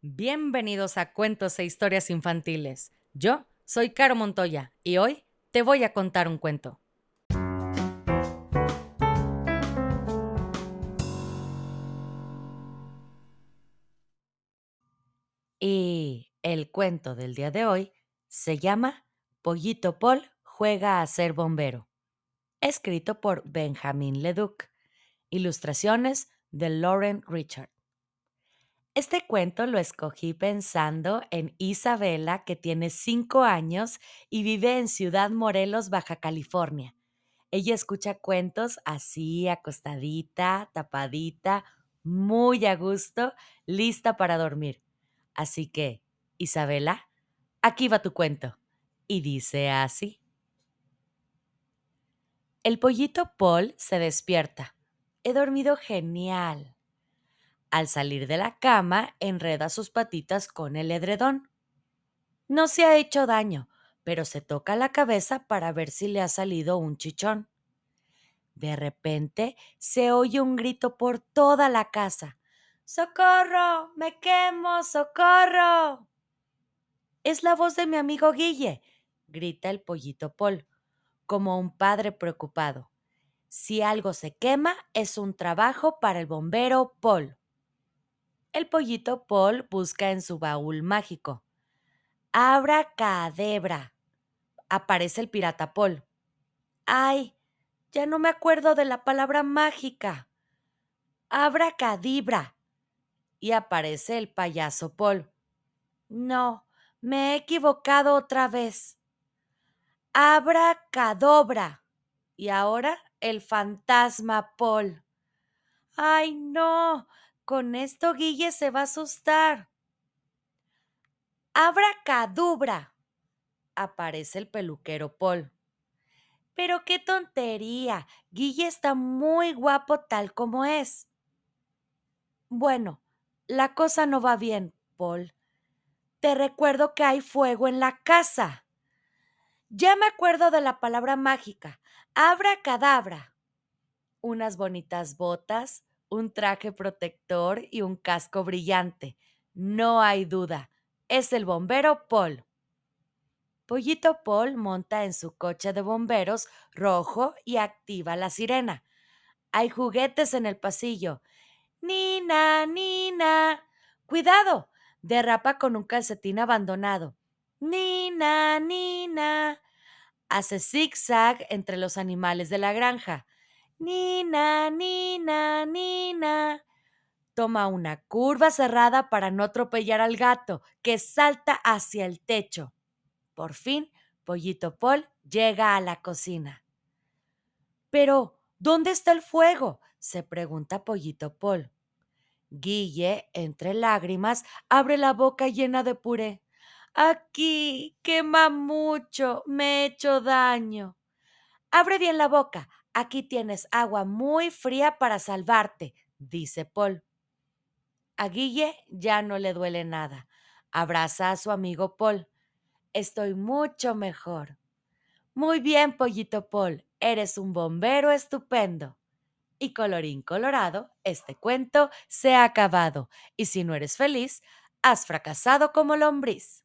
Bienvenidos a Cuentos e Historias Infantiles. Yo soy Caro Montoya y hoy te voy a contar un cuento. Y el cuento del día de hoy se llama Pollito Paul juega a ser bombero, escrito por Benjamin Leduc. Ilustraciones de Lauren Richard. Este cuento lo escogí pensando en Isabela, que tiene cinco años y vive en Ciudad Morelos, Baja California. Ella escucha cuentos así, acostadita, tapadita, muy a gusto, lista para dormir. Así que, Isabela, aquí va tu cuento. Y dice así. El pollito Paul se despierta. He dormido genial. Al salir de la cama, enreda sus patitas con el edredón. No se ha hecho daño, pero se toca la cabeza para ver si le ha salido un chichón. De repente se oye un grito por toda la casa. ¡Socorro! ¡Me quemo! ¡Socorro! Es la voz de mi amigo Guille, grita el pollito Paul, como un padre preocupado. Si algo se quema, es un trabajo para el bombero Paul. El pollito Paul busca en su baúl mágico. Abra cadebra. Aparece el pirata Paul. ¡Ay! Ya no me acuerdo de la palabra mágica. Abra cadibra. Y aparece el payaso Paul. No, me he equivocado otra vez. Abra cadobra. Y ahora el fantasma Paul. ¡Ay, no! Con esto Guille se va a asustar. Abra cadubra. Aparece el peluquero Paul. Pero qué tontería. Guille está muy guapo tal como es. Bueno, la cosa no va bien, Paul. Te recuerdo que hay fuego en la casa. Ya me acuerdo de la palabra mágica. Abra cadabra. Unas bonitas botas, un traje protector y un casco brillante. No hay duda, es el bombero Paul. Pollito Paul monta en su coche de bomberos rojo y activa la sirena. Hay juguetes en el pasillo. Nina, Nina. Cuidado. Derrapa con un calcetín abandonado. Nina, Nina. Hace zigzag entre los animales de la granja. Nina, Nina, Nina. Toma una curva cerrada para no atropellar al gato, que salta hacia el techo. Por fin, Pollito Paul llega a la cocina. Pero, ¿dónde está el fuego? se pregunta Pollito Paul. Guille, entre lágrimas, abre la boca llena de puré. Aquí, quema mucho, me he hecho daño. Abre bien la boca, Aquí tienes agua muy fría para salvarte, dice Paul. A Guille ya no le duele nada. Abraza a su amigo Paul. Estoy mucho mejor. Muy bien, pollito Paul, eres un bombero estupendo. Y colorín colorado, este cuento se ha acabado. Y si no eres feliz, has fracasado como lombriz.